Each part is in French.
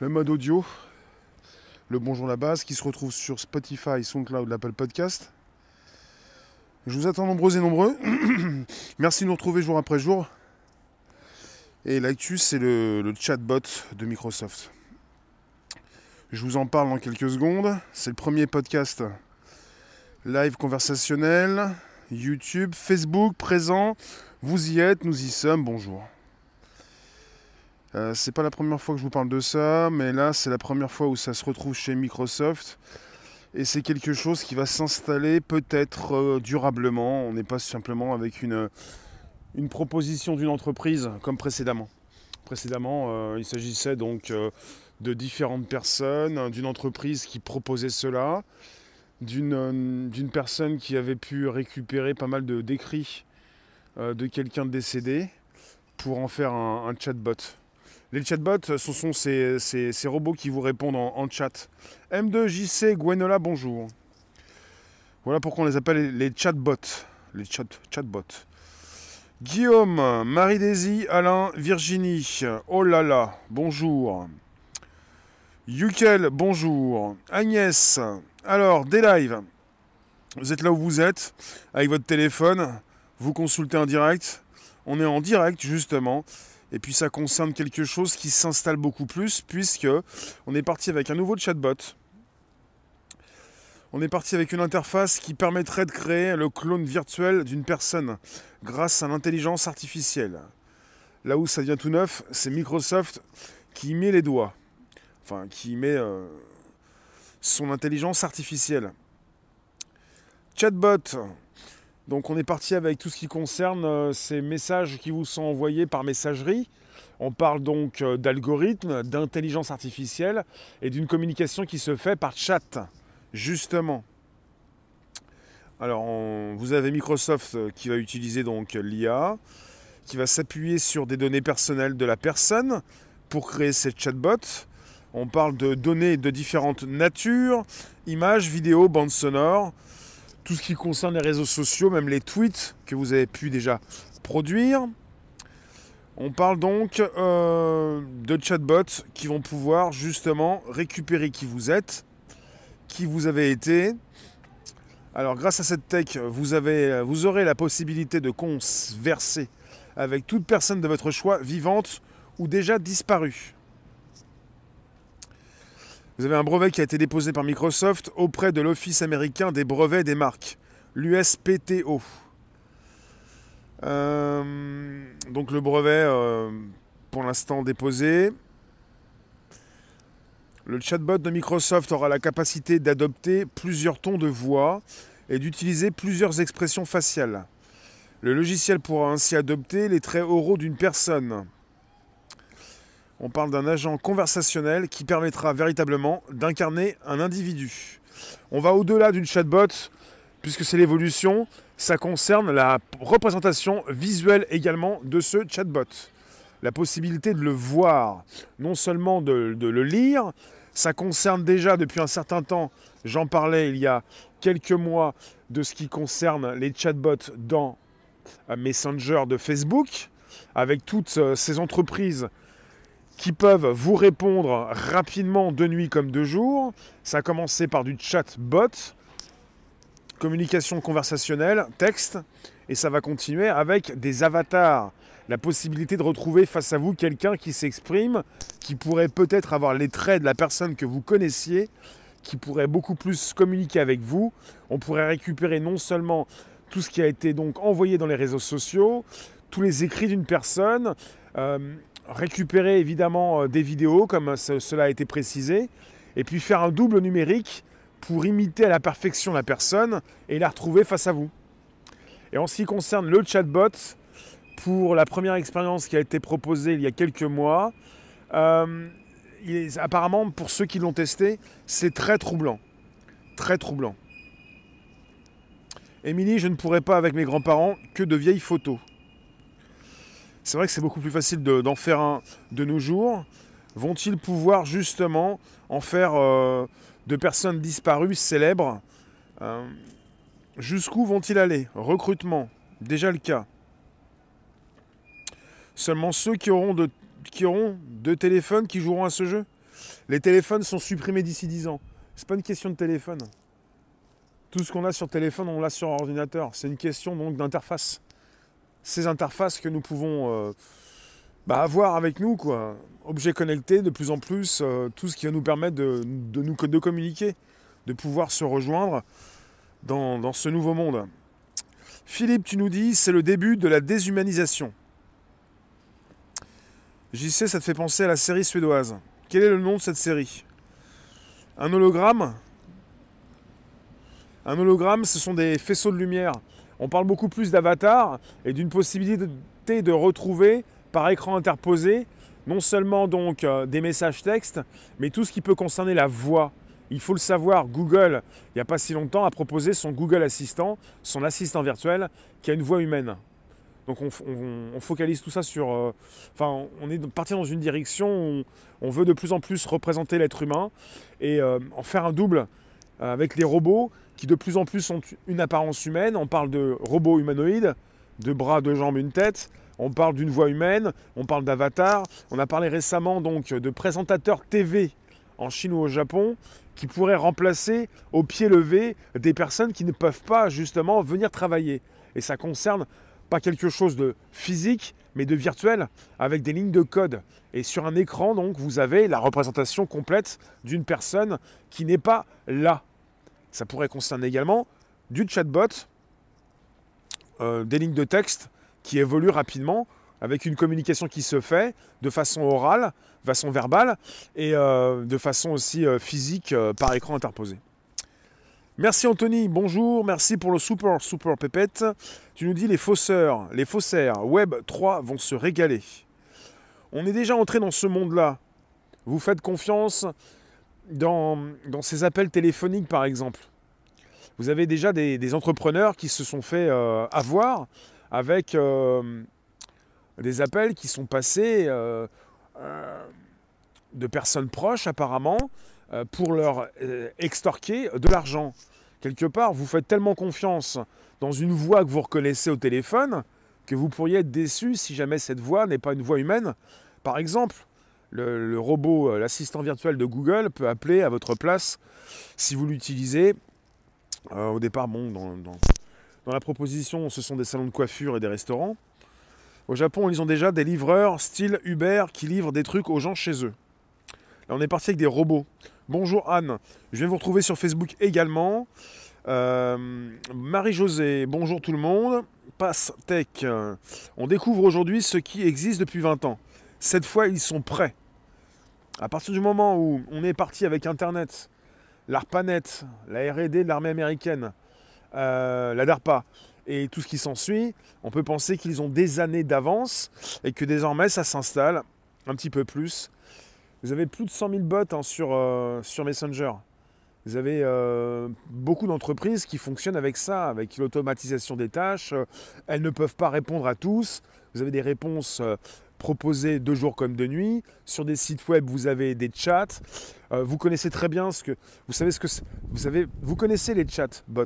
le mode audio, le Bonjour la base, qui se retrouve sur Spotify, SoundCloud, l'Apple Podcast. Je vous attends nombreux et nombreux. Merci de nous retrouver jour après jour. Et l'actu, c'est le, le chatbot de Microsoft. Je vous en parle dans quelques secondes. C'est le premier podcast live conversationnel, YouTube, Facebook présent. Vous y êtes, nous y sommes, bonjour. Euh, c'est pas la première fois que je vous parle de ça, mais là c'est la première fois où ça se retrouve chez Microsoft. Et c'est quelque chose qui va s'installer peut-être euh, durablement. On n'est pas simplement avec une, une proposition d'une entreprise comme précédemment. Précédemment, euh, il s'agissait donc de différentes personnes, d'une entreprise qui proposait cela, d'une personne qui avait pu récupérer pas mal de d'écrits de quelqu'un décédé pour en faire un chatbot. Les chatbots, ce sont ces, robots qui vous répondent en, chat. M2JC Gwenola, bonjour. Voilà pourquoi on les appelle les, chatbots. Les chat, chatbots. Guillaume, Marie-Daisy, Alain, Virginie. Oh là là, bonjour. Yukel, bonjour. Agnès, alors, des lives. Vous êtes là où vous êtes, avec votre téléphone, vous consultez en direct. On est en direct, justement. Et puis ça concerne quelque chose qui s'installe beaucoup plus puisque on est parti avec un nouveau chatbot. On est parti avec une interface qui permettrait de créer le clone virtuel d'une personne grâce à l'intelligence artificielle. Là où ça devient tout neuf, c'est Microsoft qui met les doigts. Enfin, qui met euh, son intelligence artificielle. Chatbot, donc on est parti avec tout ce qui concerne euh, ces messages qui vous sont envoyés par messagerie. On parle donc euh, d'algorithmes, d'intelligence artificielle et d'une communication qui se fait par chat, justement. Alors vous avez Microsoft euh, qui va utiliser donc l'IA, qui va s'appuyer sur des données personnelles de la personne pour créer ces chatbots. On parle de données de différentes natures, images, vidéos, bandes sonores tout ce qui concerne les réseaux sociaux, même les tweets que vous avez pu déjà produire. On parle donc euh, de chatbots qui vont pouvoir justement récupérer qui vous êtes, qui vous avez été. Alors grâce à cette tech, vous, avez, vous aurez la possibilité de converser avec toute personne de votre choix, vivante ou déjà disparue. Vous avez un brevet qui a été déposé par Microsoft auprès de l'Office américain des brevets des marques, l'USPTO. Euh, donc le brevet, euh, pour l'instant déposé. Le chatbot de Microsoft aura la capacité d'adopter plusieurs tons de voix et d'utiliser plusieurs expressions faciales. Le logiciel pourra ainsi adopter les traits oraux d'une personne. On parle d'un agent conversationnel qui permettra véritablement d'incarner un individu. On va au-delà d'une chatbot, puisque c'est l'évolution, ça concerne la représentation visuelle également de ce chatbot. La possibilité de le voir, non seulement de, de le lire, ça concerne déjà depuis un certain temps, j'en parlais il y a quelques mois, de ce qui concerne les chatbots dans Messenger de Facebook, avec toutes euh, ces entreprises qui peuvent vous répondre rapidement de nuit comme de jour. Ça a commencé par du chat bot, communication conversationnelle, texte, et ça va continuer avec des avatars. La possibilité de retrouver face à vous quelqu'un qui s'exprime, qui pourrait peut-être avoir les traits de la personne que vous connaissiez, qui pourrait beaucoup plus communiquer avec vous. On pourrait récupérer non seulement tout ce qui a été donc envoyé dans les réseaux sociaux, tous les écrits d'une personne, euh, récupérer évidemment euh, des vidéos comme cela a été précisé, et puis faire un double numérique pour imiter à la perfection la personne et la retrouver face à vous. Et en ce qui concerne le chatbot, pour la première expérience qui a été proposée il y a quelques mois, euh, apparemment pour ceux qui l'ont testé, c'est très troublant. Très troublant. Émilie, je ne pourrais pas avec mes grands-parents que de vieilles photos. C'est vrai que c'est beaucoup plus facile d'en faire un de nos jours. Vont-ils pouvoir justement en faire euh, de personnes disparues, célèbres? Euh, Jusqu'où vont-ils aller? Recrutement, déjà le cas. Seulement ceux qui auront, de, qui auront deux téléphones qui joueront à ce jeu? Les téléphones sont supprimés d'ici 10 ans. C'est pas une question de téléphone. Tout ce qu'on a sur téléphone, on l'a sur ordinateur. C'est une question donc d'interface. Ces interfaces que nous pouvons euh, bah, avoir avec nous, quoi. Objets connectés, de plus en plus, euh, tout ce qui va nous permettre de, nous de communiquer, de pouvoir se rejoindre dans, dans ce nouveau monde. Philippe, tu nous dis, c'est le début de la déshumanisation. Sais, ça te fait penser à la série suédoise. Quel est le nom de cette série? Un hologramme? Un hologramme, ce sont des faisceaux de lumière. On parle beaucoup plus d'avatar et d'une possibilité de retrouver par écran interposé non seulement donc euh, des messages textes, mais tout ce qui peut concerner la voix. Il faut le savoir, Google, il n'y a pas si longtemps, a proposé son Google Assistant, son assistant virtuel, qui a une voix humaine. Donc on, focalise tout ça sur... Euh, enfin, on est parti dans une direction où on veut de plus en plus représenter l'être humain et euh, en faire un double avec les robots qui de plus en plus ont une apparence humaine. On parle de robots humanoïdes, de bras, de jambes, une tête. On parle d'une voix humaine, on parle d'avatar. On a parlé récemment donc de présentateurs TV en Chine ou au Japon qui pourraient remplacer au pied levé des personnes qui ne peuvent pas justement venir travailler. Et ça concerne pas quelque chose de physique, mais de virtuel, avec des lignes de code. Et sur un écran, donc, vous avez la représentation complète d'une personne qui n'est pas là. Ça pourrait concerner également du chatbot, euh, des lignes de texte qui évoluent rapidement, avec une communication qui se fait de façon orale, de façon verbale, et euh, de façon aussi euh, physique par écran interposé. Merci Anthony, bonjour, merci pour le super super pépette. Tu nous dis les fausseurs, les faussaires Web 3 vont se régaler. On est déjà entré dans ce monde-là. Vous faites confiance dans, ces appels téléphoniques par exemple. Vous avez déjà des, entrepreneurs qui se sont fait euh, avoir avec euh, des appels qui sont passés euh, de personnes proches apparemment pour leur extorquer de l'argent. Quelque part, vous faites tellement confiance dans une voix que vous reconnaissez au téléphone que vous pourriez être déçu si jamais cette voix n'est pas une voix humaine. Par exemple, le, robot, euh, l'assistant virtuel de Google peut appeler à votre place si vous l'utilisez. au départ, dans, la proposition, ce sont des salons de coiffure et des restaurants. Au Japon, ils ont déjà des livreurs style Uber qui livrent des trucs aux gens chez eux. Là, on est parti avec des robots. Bonjour Anne, je viens vous retrouver sur Facebook également. Euh, Marie-Josée, bonjour tout le monde. Pass Tech, on découvre aujourd'hui ce qui existe depuis 20 ans. Cette fois, ils sont prêts. À partir du moment où on est parti avec Internet, l'ARPANET, la RD de l'armée américaine, euh, la DARPA et tout ce qui s'ensuit, on peut penser qu'ils ont des années d'avance et que désormais ça s'installe un petit peu plus vous avez plus de 100 000 bots hein, sur, euh, sur Messenger. Vous avez euh, beaucoup d'entreprises qui fonctionnent avec ça, avec l'automatisation des tâches. Elles ne peuvent pas répondre à tous. Vous avez des réponses euh, proposées de jour comme de nuit. Sur des sites web, vous avez des chats. vous connaissez très bien ce que. Vous savez ce que vous. Vous connaissez les chats bots.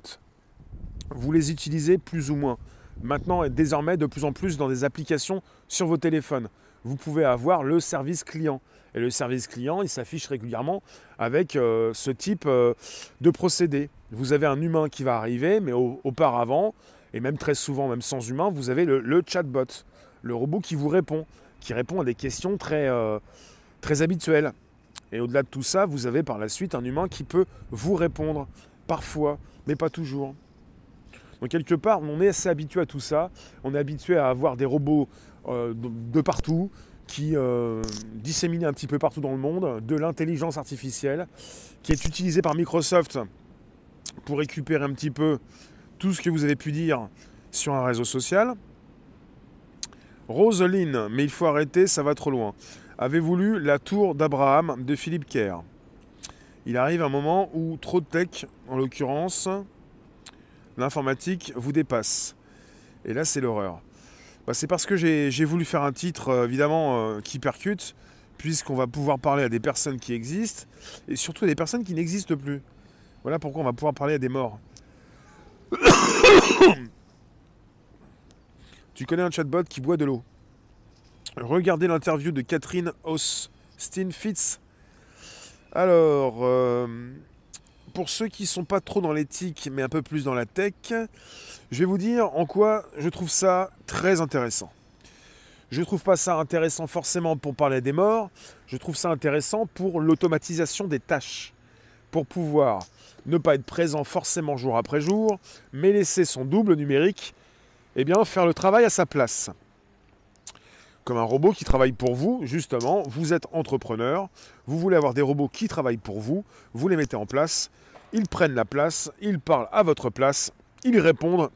Vous les utilisez plus ou moins. Maintenant, et désormais, de plus en plus dans des applications sur vos téléphones. Vous pouvez avoir le service client. Et le service client, il s'affiche régulièrement avec euh, ce type euh, de procédé. Vous avez un humain qui va arriver, mais auparavant, et même très souvent, même sans humain, vous avez le, chatbot, le robot qui vous répond, qui répond à des questions très, euh, très habituelles. Et au-delà de tout ça, vous avez par la suite un humain qui peut vous répondre, parfois, mais pas toujours. Donc quelque part, on est assez habitué à tout ça. On est habitué à avoir des robots de partout, qui euh, disséminé un petit peu partout dans le monde, de l'intelligence artificielle, qui est utilisée par Microsoft pour récupérer un petit peu tout ce que vous avez pu dire sur un réseau social. Roseline, mais il faut arrêter, ça va trop loin. Avez-vous lu La Tour d'Abraham de Philippe Kerr? Il arrive un moment où trop de tech, en l'occurrence l'informatique, vous dépasse. Et là, c'est l'horreur. Bah, c'est parce que j'ai voulu faire un titre, euh, évidemment, euh, qui percute, puisqu'on va pouvoir parler à des personnes qui existent, et surtout à des personnes qui n'existent plus. Voilà pourquoi on va pouvoir parler à des morts. Tu connais un chatbot qui boit de l'eau. Regardez l'interview de Catherine Austin Fitz Alors, euh, pour ceux qui ne sont pas trop dans l'éthique, mais un peu plus dans la tech, je vais vous dire en quoi je trouve ça très intéressant. Je ne trouve pas ça intéressant forcément pour parler des morts, je trouve ça intéressant pour l'automatisation des tâches, pour pouvoir ne pas être présent forcément jour après jour, mais laisser son double numérique eh bien, faire le travail à sa place. Comme un robot qui travaille pour vous, justement, vous êtes entrepreneur, vous voulez avoir des robots qui travaillent pour vous, vous les mettez en place, ils prennent la place, ils parlent à votre place, ils répondent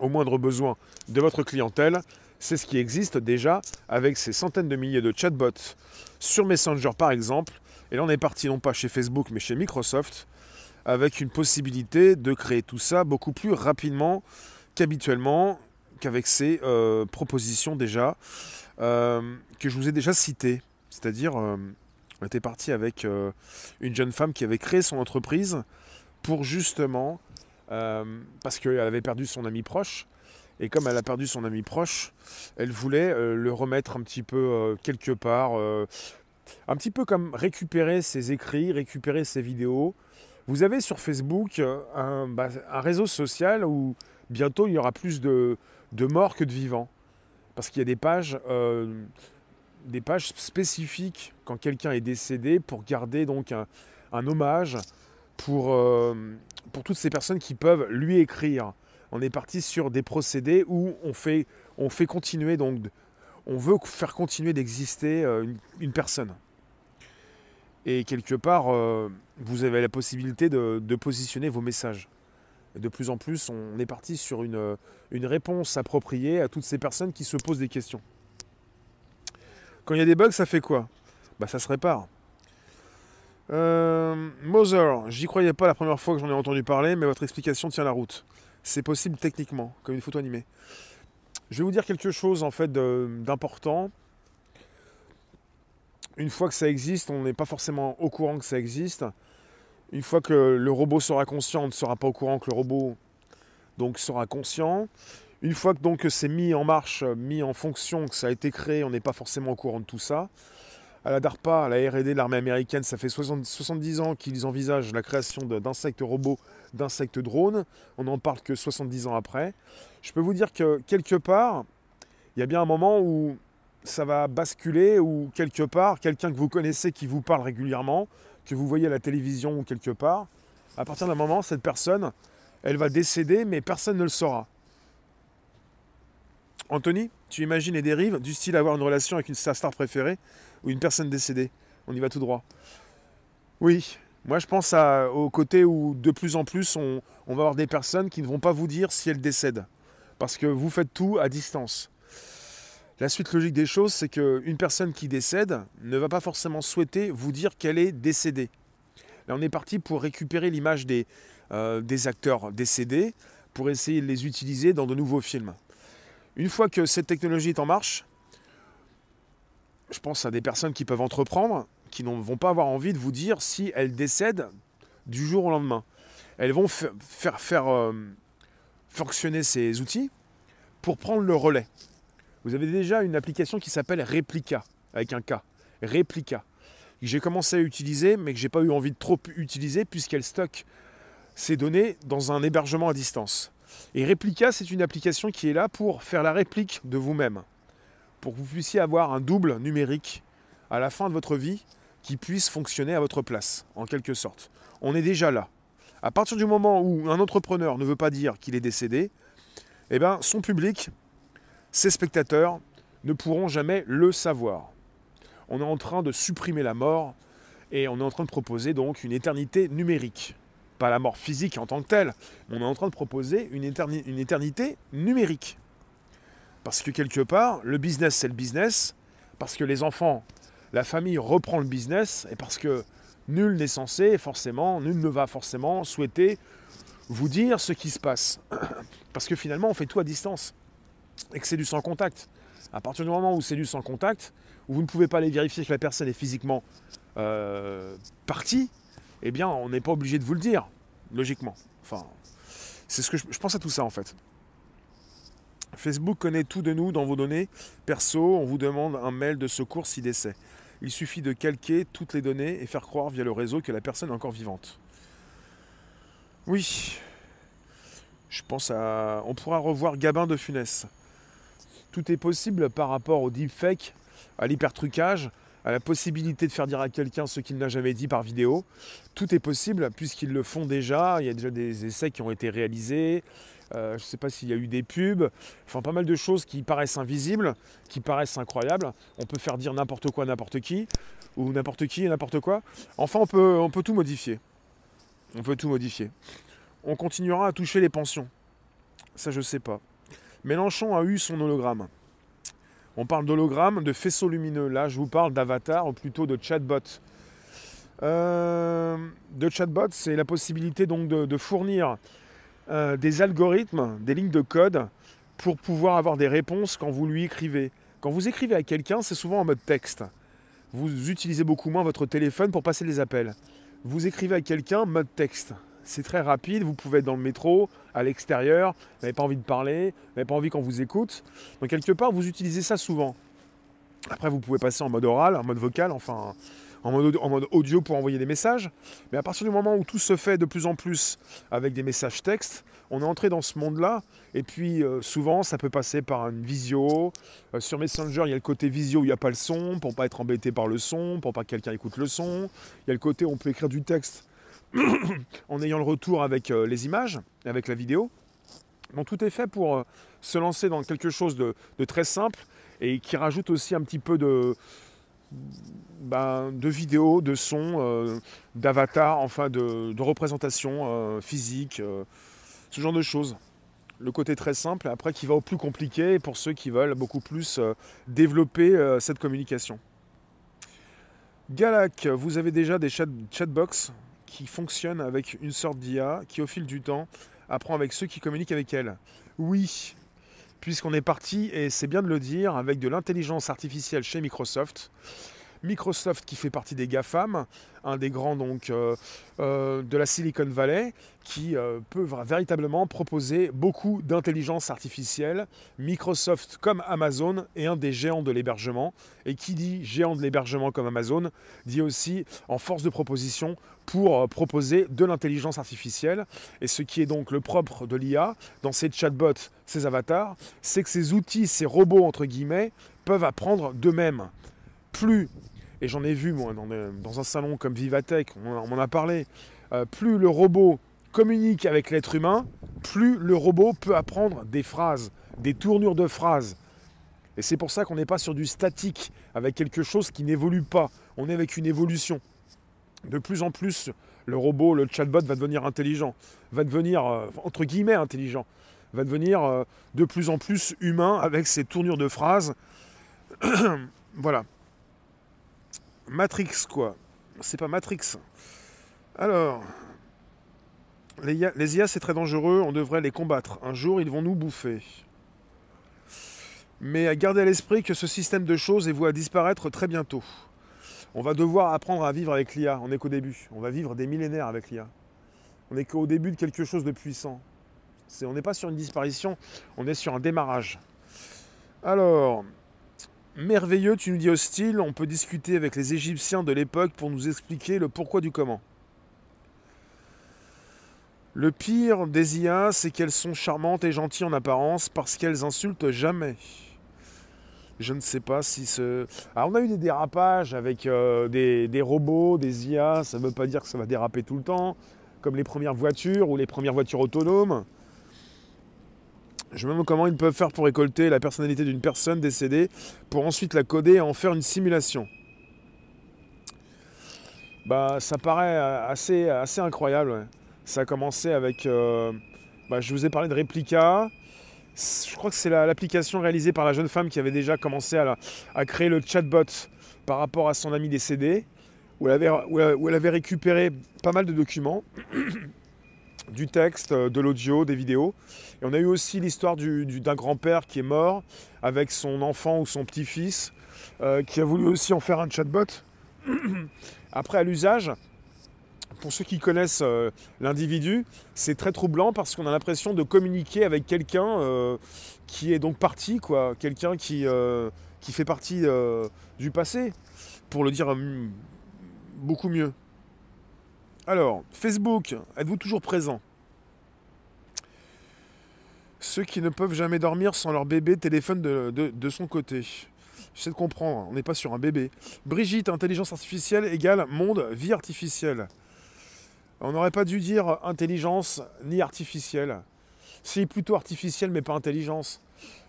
aux moindres besoins de votre clientèle. C'est ce qui existe déjà avec ces centaines de milliers de chatbots sur Messenger par exemple. Et là on est parti non pas chez Facebook mais chez Microsoft avec une possibilité de créer tout ça beaucoup plus rapidement qu'habituellement, qu'avec ces euh, propositions déjà, euh, que je vous ai déjà citées. C'est-à-dire, euh, on était parti avec une jeune femme qui avait créé son entreprise pour justement, parce qu'elle avait perdu son ami proche, et comme elle a perdu son ami proche, elle voulait le remettre un petit peu quelque part, un petit peu comme récupérer ses écrits, récupérer ses vidéos. Vous avez sur Facebook bah, un réseau social où bientôt il y aura plus de, morts que de vivants. Parce qu'il y a des pages, euh, spécifiques quand quelqu'un est décédé pour garder donc un, hommage pour, euh, pour toutes ces personnes qui peuvent lui écrire. On est parti sur des procédés où on fait, on fait continuer, donc on veut faire continuer d'exister euh, une, personne. Et quelque part, vous avez la possibilité de positionner vos messages de plus en plus, on est parti sur une, une, réponse appropriée à toutes ces personnes qui se posent des questions. Quand il y a des bugs, ça fait quoi? Bah ça se répare. Euh, Mother, j'y croyais pas la première fois que j'en ai entendu parler, mais votre explication tient la route. C'est possible techniquement, comme une photo animée. Je vais vous dire quelque chose en fait d'important. Une fois que ça existe, on n'est pas forcément au courant que ça existe. Une fois que le robot sera conscient, on ne sera pas au courant que le robot donc, sera conscient. Une fois que c'est mis en marche, mis en fonction, que ça a été créé, on n'est pas forcément au courant de tout ça. À la DARPA, à la R&D l'armée américaine, ça fait 70 ans qu'ils envisagent la création d'insectes robots, d'insectes drones. On n'en parle que 70 ans après. Je peux vous dire que quelque part, il y a bien un moment où ça va basculer, ou quelque part, quelqu'un que vous connaissez qui vous parle régulièrement, que vous voyez à la télévision ou quelque part, à partir d'un moment, cette personne, elle va décéder, mais personne ne le saura. Anthony, tu imagines les dérives du style avoir une relation avec une star, préférée ou une personne décédée? On y va tout droit. Oui, moi je pense au côté où de plus en plus on va avoir des personnes qui ne vont pas vous dire si elles décèdent. Parce que vous faites tout à distance. La suite logique des choses, c'est qu'une personne qui décède ne va pas forcément souhaiter vous dire qu'elle est décédée. Là, on est parti pour récupérer l'image des, euh, des acteurs décédés pour essayer de les utiliser dans de nouveaux films. Une fois que cette technologie est en marche, je pense à des personnes qui peuvent entreprendre, qui ne vont pas avoir envie de vous dire si elles décèdent du jour au lendemain. Elles vont faire, faire euh, fonctionner ces outils pour prendre le relais. Vous avez déjà une application qui s'appelle Replica, avec un K. Replica. Que j'ai commencé à utiliser, mais que j'ai pas eu envie de trop utiliser, puisqu'elle stocke ces données dans un hébergement à distance. Et Replica, c'est une application qui est là pour faire la réplique de vous-même. Pour que vous puissiez avoir un double numérique à la fin de votre vie qui puisse fonctionner à votre place, en quelque sorte. On est déjà là. À partir du moment où un entrepreneur ne veut pas dire qu'il est décédé, eh ben, son public ces spectateurs ne pourront jamais le savoir. On est en train de supprimer la mort et on est en train de proposer donc une éternité numérique. Pas la mort physique en tant que telle, mais on est en train de proposer une, une éternité numérique. Parce que quelque part, le business c'est le business, parce que les enfants, la famille reprend le business, et parce que nul n'est censé, forcément, nul ne va forcément souhaiter vous dire ce qui se passe. Parce que finalement, on fait tout à distance et que c'est du sans contact. À partir du moment où c'est du sans contact, où vous ne pouvez pas aller vérifier que la personne est physiquement euh, partie, eh bien, on n'est pas obligé de vous le dire, logiquement. Enfin, c'est ce que je, pense à tout ça en fait. Facebook connaît tout de nous dans vos données perso. On vous demande un mail de secours si décès. Il suffit de calquer toutes les données et faire croire via le réseau que la personne est encore vivante. Oui. Je pense à. On pourra revoir Gabin de Funès. Tout est possible par rapport au deepfake, à l'hypertrucage, à la possibilité de faire dire à quelqu'un ce qu'il n'a jamais dit par vidéo. Tout est possible puisqu'ils le font déjà. Il y a déjà des essais qui ont été réalisés. Euh, je ne sais pas s'il y a eu des pubs. Enfin, pas mal de choses qui paraissent invisibles, qui paraissent incroyables. On peut faire dire n'importe quoi à n'importe qui, ou n'importe qui et n'importe quoi. Enfin, on peut, on peut tout modifier. On peut tout modifier. On continuera à toucher les pensions. Ça, je ne sais pas. Mélenchon a eu son hologramme. On parle d'hologramme, de faisceau lumineux. Là, je vous parle d'avatar, ou plutôt de chatbot. Euh, de chatbot, c'est la possibilité donc de, fournir euh, des algorithmes, des lignes de code pour pouvoir avoir des réponses quand vous lui écrivez. Quand vous écrivez à quelqu'un, c'est souvent en mode texte. Vous utilisez beaucoup moins votre téléphone pour passer les appels. Vous écrivez à quelqu'un mode texte c'est très rapide, vous pouvez être dans le métro, à l'extérieur, vous n'avez pas envie de parler, vous n'avez pas envie qu'on vous écoute. Donc quelque part, vous utilisez ça souvent. Après, vous pouvez passer en mode oral, en mode vocal, enfin en mode, audio pour envoyer des messages. Mais à partir du moment où tout se fait de plus en plus avec des messages textes, on est entré dans ce monde-là. Et puis euh, souvent, ça peut passer par une visio. Euh, sur Messenger, il y a le côté visio où il n'y a pas le son, pour pas être embêté par le son, pour pas que quelqu'un écoute le son. Il y a le côté où on peut écrire du texte en ayant le retour avec euh, les images, avec la vidéo. Donc tout est fait pour euh, se lancer dans quelque chose de, très simple et qui rajoute aussi un petit peu de, ben, de vidéo, de son, euh, d'avatar, enfin de, représentation physique, ce genre de choses. Le côté très simple, après qui va au plus compliqué pour ceux qui veulent beaucoup plus développer cette communication. Galac, vous avez déjà des chat, chatbox? Qui fonctionne avec une sorte d'IA qui, au fil du temps, apprend avec ceux qui communiquent avec elle. Oui, puisqu'on est parti, et c'est bien de le dire, avec de l'intelligence artificielle chez Microsoft. Microsoft qui fait partie des GAFAM, un des grands donc euh, euh, de la Silicon Valley, qui euh, peut véritablement proposer beaucoup d'intelligence artificielle. Microsoft comme Amazon est un des géants de l'hébergement. Et qui dit géant de l'hébergement comme Amazon dit aussi en force de proposition pour proposer de l'intelligence artificielle. Et ce qui est donc le propre de l'IA dans ces chatbots, ces avatars, c'est que ces outils, ces robots entre guillemets, peuvent apprendre d'eux-mêmes. Plus et j'en ai vu moi dans, un salon comme Vivatech, on, m'en a parlé, euh, plus le robot communique avec l'être humain, plus le robot peut apprendre des phrases, des tournures de phrases. Et c'est pour ça qu'on n'est pas sur du statique, avec quelque chose qui n'évolue pas. On est avec une évolution. De plus en plus, le robot, le chatbot va devenir intelligent, va devenir, euh, entre guillemets, intelligent, va devenir euh, de plus en plus humain avec ses tournures de phrases. voilà. Matrix, quoi. C'est pas Matrix. Alors, les IA, c'est très dangereux, on devrait les combattre. Un jour, ils vont nous bouffer. Mais à garder à l'esprit que ce système de choses est voué à disparaître très bientôt. On va devoir apprendre à vivre avec l'IA. On n'est qu'au début. On va vivre des millénaires avec l'IA. On n'est qu'au début de quelque chose de puissant. on n'est pas sur une disparition, on est sur un démarrage. Alors, merveilleux, tu nous dis hostile, on peut discuter avec les Égyptiens de l'époque pour nous expliquer le pourquoi du comment. Le pire des IA, c'est qu'elles sont charmantes et gentilles en apparence parce qu'elles insultent jamais. Je ne sais pas si ce... Alors on a eu des dérapages avec euh, des, des, robots, des IA, ça ne veut pas dire que ça va déraper tout le temps, comme les premières voitures ou les premières voitures autonomes. Je me demande comment ils peuvent faire pour récolter la personnalité d'une personne décédée pour ensuite la coder et en faire une simulation. Bah, ça paraît assez, assez incroyable. Ça a commencé avec. Euh, bah, je vous ai parlé de Replica. Je crois que c'est l'application réalisée par la jeune femme qui avait déjà commencé à, créer le chatbot par rapport à son ami décédé, où elle avait récupéré pas mal de documents du texte, euh, de l'audio, des vidéos. Et on a eu aussi l'histoire d'un grand-père qui est mort avec son enfant ou son petit-fils euh, qui a voulu aussi en faire un chatbot. Après, à l'usage, pour ceux qui connaissent euh, l'individu, c'est très troublant parce qu'on a l'impression de communiquer avec quelqu'un qui est donc parti, quelqu'un qui, fait partie du passé pour le dire beaucoup mieux. Alors, Facebook, êtes-vous toujours présent? Ceux qui ne peuvent jamais dormir sans leur bébé téléphone de, son côté. J'essaie de comprendre, on n'est pas sur un bébé. Brigitte, intelligence artificielle égale monde, vie artificielle. On n'aurait pas dû dire intelligence ni artificielle. C'est plutôt artificielle mais pas intelligence.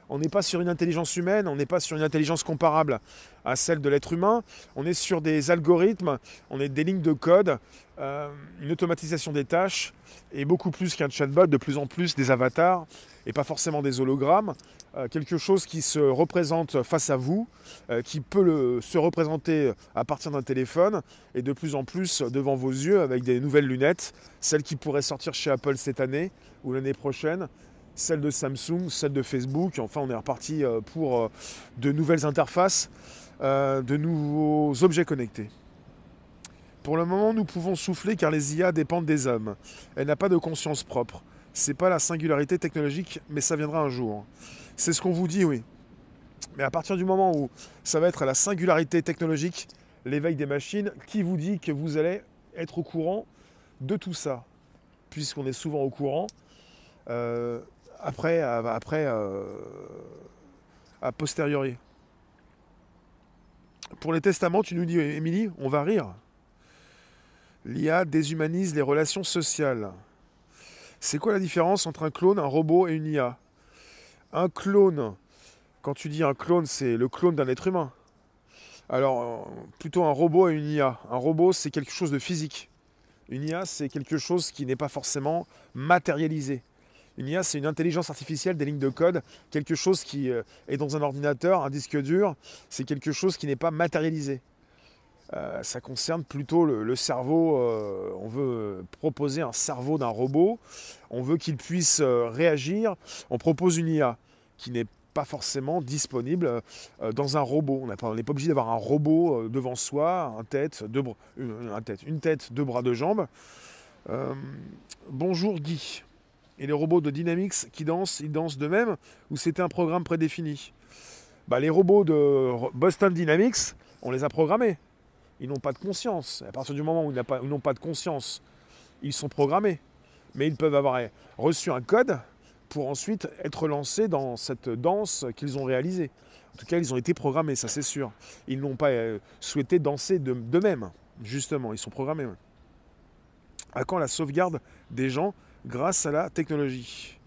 On n'est pas sur une intelligence humaine, on n'est pas sur une intelligence comparable à celle de l'être humain. On est sur des algorithmes, on est des lignes de code, euh, une automatisation des tâches et beaucoup plus qu'un chatbot, de plus en plus des avatars et pas forcément des hologrammes. Euh, quelque chose qui se représente face à vous, euh, qui peut se représenter à partir d'un téléphone et de plus en plus devant vos yeux avec des nouvelles lunettes, celles qui pourraient sortir chez Apple cette année ou l'année prochaine celle de Samsung, celle de Facebook. Enfin, on est reparti euh, pour euh, de nouvelles interfaces, euh, de nouveaux objets connectés. Pour le moment, nous pouvons souffler car les IA dépendent des hommes. Elle n'a pas de conscience propre. C'est pas la singularité technologique, mais ça viendra un jour. C'est ce qu'on vous dit, oui. Mais à partir du moment où ça va être la singularité technologique, l'éveil des machines, qui vous dit que vous allez être au courant de tout ça? Puisqu'on est souvent au courant, après, après euh, a posteriori. Pour les testaments, tu nous dis, Émilie, on va rire. L'IA déshumanise les relations sociales. C'est quoi la différence entre un clone, un robot et une IA Un clone, quand tu dis un clone, c'est le clone d'un être humain. Alors, euh, plutôt un robot et une IA. Un robot, c'est quelque chose de physique. Une IA, c'est quelque chose qui n'est pas forcément matérialisé. Une IA, c'est une intelligence artificielle des lignes de code, quelque chose qui euh, est dans un ordinateur, un disque dur, c'est quelque chose qui n'est pas matérialisé. Euh, ça concerne plutôt le, cerveau. Euh, on veut proposer un cerveau d'un robot. On veut qu'il puisse réagir. On propose une IA qui n'est pas forcément disponible dans un robot. On n'est pas, obligé d'avoir un robot devant soi, un tête, deux, une, tête, une tête, deux bras, deux jambes. bonjour Guy et les robots de Dynamics qui dansent, ils dansent de même ou c'était un programme prédéfini? Bah, Les robots de Boston Dynamics, on les a programmés. Ils n'ont pas de conscience. À partir du moment où ils n'ont pas de conscience, ils sont programmés. Mais ils peuvent avoir reçu un code pour ensuite être lancés dans cette danse qu'ils ont réalisée. En tout cas, ils ont été programmés, ça c'est sûr. Ils n'ont pas euh, souhaité danser d'eux-mêmes, justement. Ils sont programmés. À quand la sauvegarde des gens grâce à la technologie.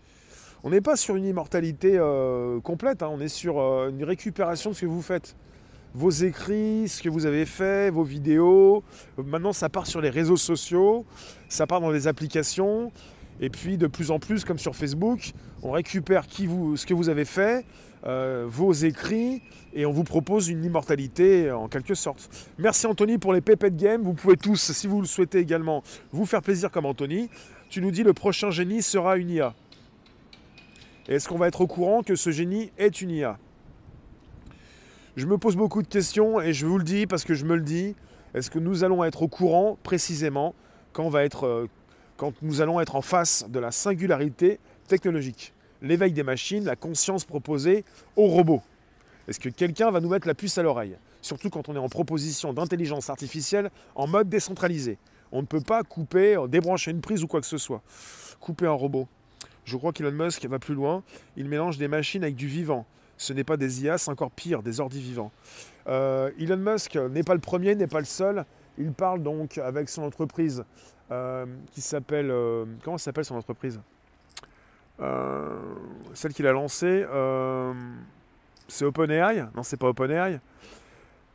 On n'est pas sur une immortalité euh, complète, hein. on est sur euh, une récupération de ce que vous faites. Vos écrits, ce que vous avez fait, vos vidéos. Maintenant, ça part sur les réseaux sociaux, ça part dans les applications. Et puis, de plus en plus, comme sur Facebook, on récupère ce que vous avez fait, euh, vos écrits, et on vous propose une immortalité en quelque sorte. Merci Anthony pour les Pépé Game. Vous pouvez tous, si vous le souhaitez également, vous faire plaisir comme Anthony tu nous dis le prochain génie sera une IA. Est-ce qu'on va être au courant que ce génie est une IA Je me pose beaucoup de questions et je vous le dis parce que je me le dis. Est-ce que nous allons être au courant précisément quand, euh, quand nous allons être en face de la singularité technologique? L'éveil des machines, la conscience proposée aux robots. Est-ce que quelqu'un va nous mettre la puce à l'oreille? Surtout quand on est en proposition d'intelligence artificielle en mode décentralisé. On ne peut pas couper, euh, débrancher une prise ou quoi que ce soit. Couper un robot. Je crois qu'Elon Musk va plus loin. Il mélange des machines avec du vivant. Ce n'est pas des IA, c'est encore pire, des ordi vivants. Euh, Elon Musk n'est pas le premier, n'est pas le seul. Il parle donc avec son entreprise euh, qui s'appelle. comment s'appelle son entreprise? Celle qu'il a lancée. c'est OpenAI? Non, c'est pas OpenAI.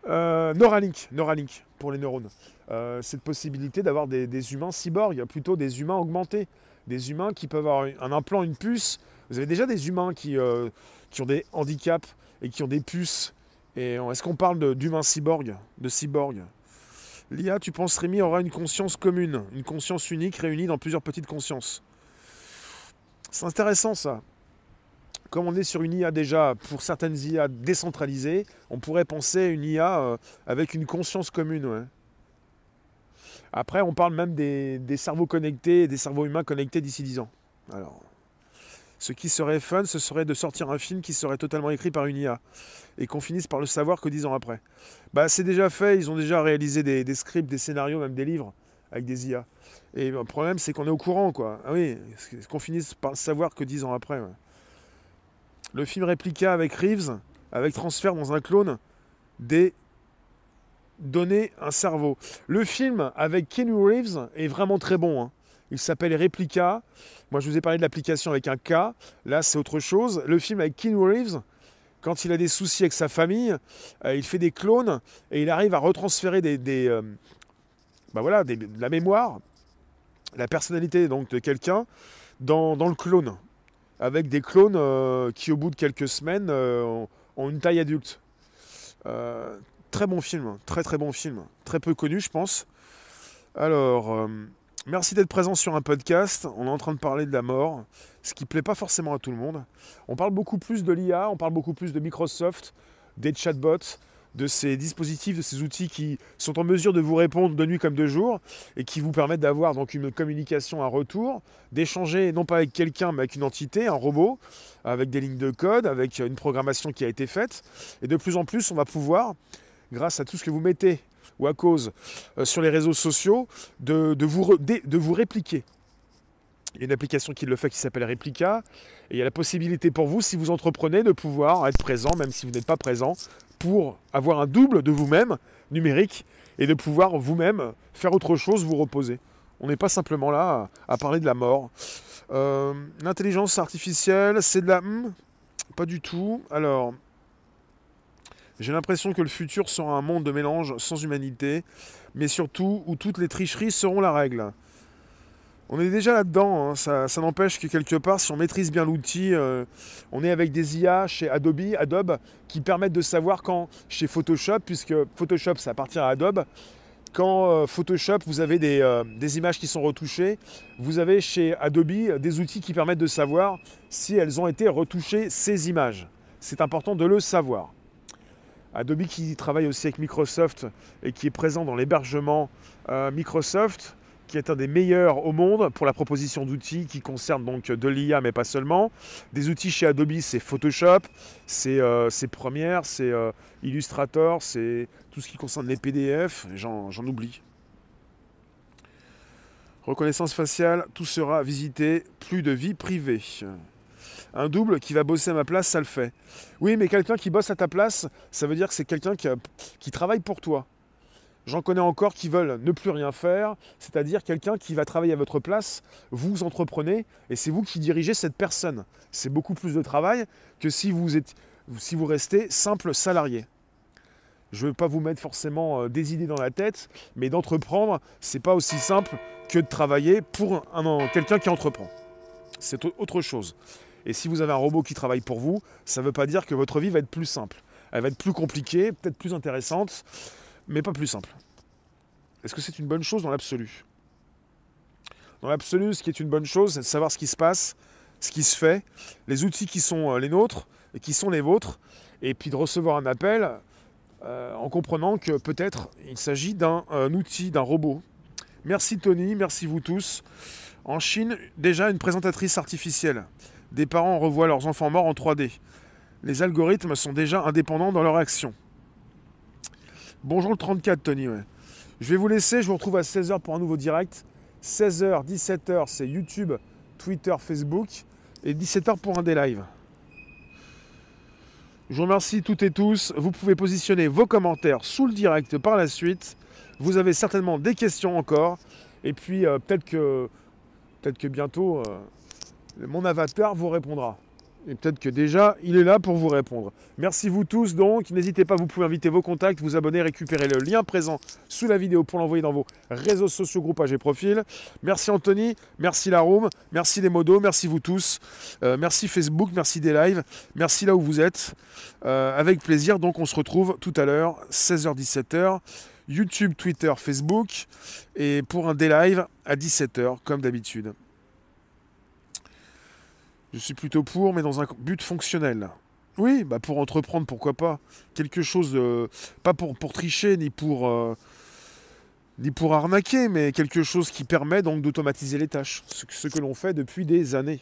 Neuralink, Neuralink pour les neurones. Euh, cette possibilité d'avoir des, humains cyborgs, plutôt des humains augmentés, des humains qui peuvent avoir un implant, une puce. Vous avez déjà des humains qui, euh, qui ont des handicaps et qui ont des puces. Et est-ce qu'on parle d'humains cyborgs, de cyborgs? L'IA, tu penses, Rémi, aura une conscience commune, une conscience unique réunie dans plusieurs petites consciences. C'est intéressant ça. Comme on est sur une IA déjà, pour certaines IA décentralisées, on pourrait penser une IA euh, avec une conscience commune. Après, on parle même des, cerveaux connectés, des cerveaux humains connectés d'ici 10 ans. Alors, Ce qui serait fun, ce serait de sortir un film qui serait totalement écrit par une IA et qu'on finisse par le savoir que dix ans après. Bah, c'est déjà fait, ils ont déjà réalisé des, scripts, des scénarios, même des livres avec des IA. Et le problème, c'est qu'on est au courant, quoi. Ah oui, qu'on finisse par le savoir que dix ans après. Le film Réplica avec Reeves, avec transfert dans un clone des données, un cerveau. Le film avec Keanu Reeves est vraiment très bon. Hein. Il s'appelle Replica. Moi, je vous ai parlé de l'application avec un K. Là, c'est autre chose. Le film avec Keanu Reeves, quand il a des soucis avec sa famille, euh, il fait des clones et il arrive à retransférer des, euh, bah voilà, la mémoire, la personnalité donc de quelqu'un dans, le clone, avec des clones euh, qui, au bout de quelques semaines, ont une taille adulte. très bon film, très très bon film, très peu connu, je pense. Alors. Merci d'être présent sur un podcast. On est en train de parler de la mort, ce qui plaît pas forcément à tout le monde. On parle beaucoup plus de l'IA, on parle beaucoup plus de Microsoft, des chatbots, de ces dispositifs, de ces outils qui sont en mesure de vous répondre de nuit comme de jour et qui vous permettent d'avoir donc une communication, un retour, d'échanger non pas avec quelqu'un mais avec une entité, un robot, avec des lignes de code, avec une programmation qui a été faite. Et de plus en plus, on va pouvoir, grâce à tout ce que vous mettez ou à cause euh, sur les réseaux sociaux de, vous, de, vous répliquer. Il y a une application qui le fait qui s'appelle Replica. Et il y a la possibilité pour vous, si vous entreprenez, de pouvoir être présent, même si vous n'êtes pas présent, pour avoir un double de vous-même numérique et de pouvoir vous-même faire autre chose, vous reposer. On n'est pas simplement là à, parler de la mort. Euh, l'intelligence artificielle, c'est de la... Hmm, pas du tout. Alors, j'ai l'impression que le futur sera un monde de mélange sans humanité, mais surtout où toutes les tricheries seront la règle. On est déjà là-dedans, hein. ça, n'empêche que quelque part, si on maîtrise bien l'outil, euh, on est avec des IA chez Adobe, Adobe, qui permettent de savoir quand, chez Photoshop, puisque Photoshop ça appartient à Adobe, quand euh, Photoshop, vous avez des, euh, des, images qui sont retouchées, vous avez chez Adobe des outils qui permettent de savoir si elles ont été retouchées, ces images. C'est important de le savoir. Adobe qui travaille aussi avec Microsoft et qui est présent dans l'hébergement Microsoft, qui est un des meilleurs au monde pour la proposition d'outils qui concernent donc de l'IA, mais pas seulement. Des outils chez Adobe, c'est Photoshop, c'est euh, Premiere, c'est euh, Illustrator, c'est tout ce qui concerne les PDF, j'en oublie. Reconnaissance faciale, tout sera visité, plus de vie privée un double qui va bosser à ma place, ça le fait. Oui, mais quelqu'un qui bosse à ta place, ça veut dire que c'est quelqu'un qui, travaille pour toi. J'en connais encore qui veulent ne plus rien faire, c'est-à-dire quelqu'un qui va travailler à votre place, vous entreprenez, et c'est vous qui dirigez cette personne. C'est beaucoup plus de travail que si vous, êtes, si vous restez simple salarié. Je ne veux pas vous mettre forcément euh, des idées dans la tête, mais d'entreprendre, c'est pas aussi simple que de travailler pour quelqu'un qui entreprend. C'est autre chose. Et si vous avez un robot qui travaille pour vous, ça ne veut pas dire que votre vie va être plus simple. Elle va être plus compliquée, peut-être plus intéressante, mais pas plus simple. Est-ce que c'est une bonne chose dans l'absolu? Dans l'absolu, ce qui est une bonne chose, c'est de savoir ce qui se passe, ce qui se fait, les outils qui sont euh, les nôtres et qui sont les vôtres, et puis de recevoir un appel euh, en comprenant que peut-être il s'agit d'un outil, d'un robot. Merci Tony, merci vous tous. En Chine, déjà une présentatrice artificielle des parents revoient leurs enfants morts en 3D. Les algorithmes sont déjà indépendants dans leur action. Bonjour le 34, Tony. Je vais vous laisser, je vous retrouve à 16h pour un nouveau direct. 16h, 17h, c'est YouTube, Twitter, Facebook. Et 17h pour un des lives. Je vous remercie toutes et tous. Vous pouvez positionner vos commentaires sous le direct par la suite. Vous avez certainement des questions encore. Et puis euh, peut-être que, bientôt, euh, mon avatar vous répondra. Et peut-être que déjà, il est là pour vous répondre. Merci vous tous donc. N'hésitez pas, vous pouvez inviter vos contacts, vous abonner, récupérer le lien présent sous la vidéo pour l'envoyer dans vos réseaux sociaux, groupages et profils. Merci Anthony, merci la room, merci les modos, merci vous tous. Euh, merci Facebook, merci des lives, merci là où vous êtes. Euh, avec plaisir, donc on se retrouve tout à l'heure, 16h-17h. YouTube, Twitter, Facebook. Et pour un des live à 17h, comme d'habitude. Je suis plutôt pour, mais dans un but fonctionnel. Oui, bah pour entreprendre, pourquoi pas. Quelque chose, pas pour, tricher, ni pour, euh, ni pour arnaquer, mais quelque chose qui permet donc d'automatiser les tâches. Ce que l'on fait depuis des années.